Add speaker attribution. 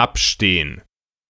Speaker 1: abstehen.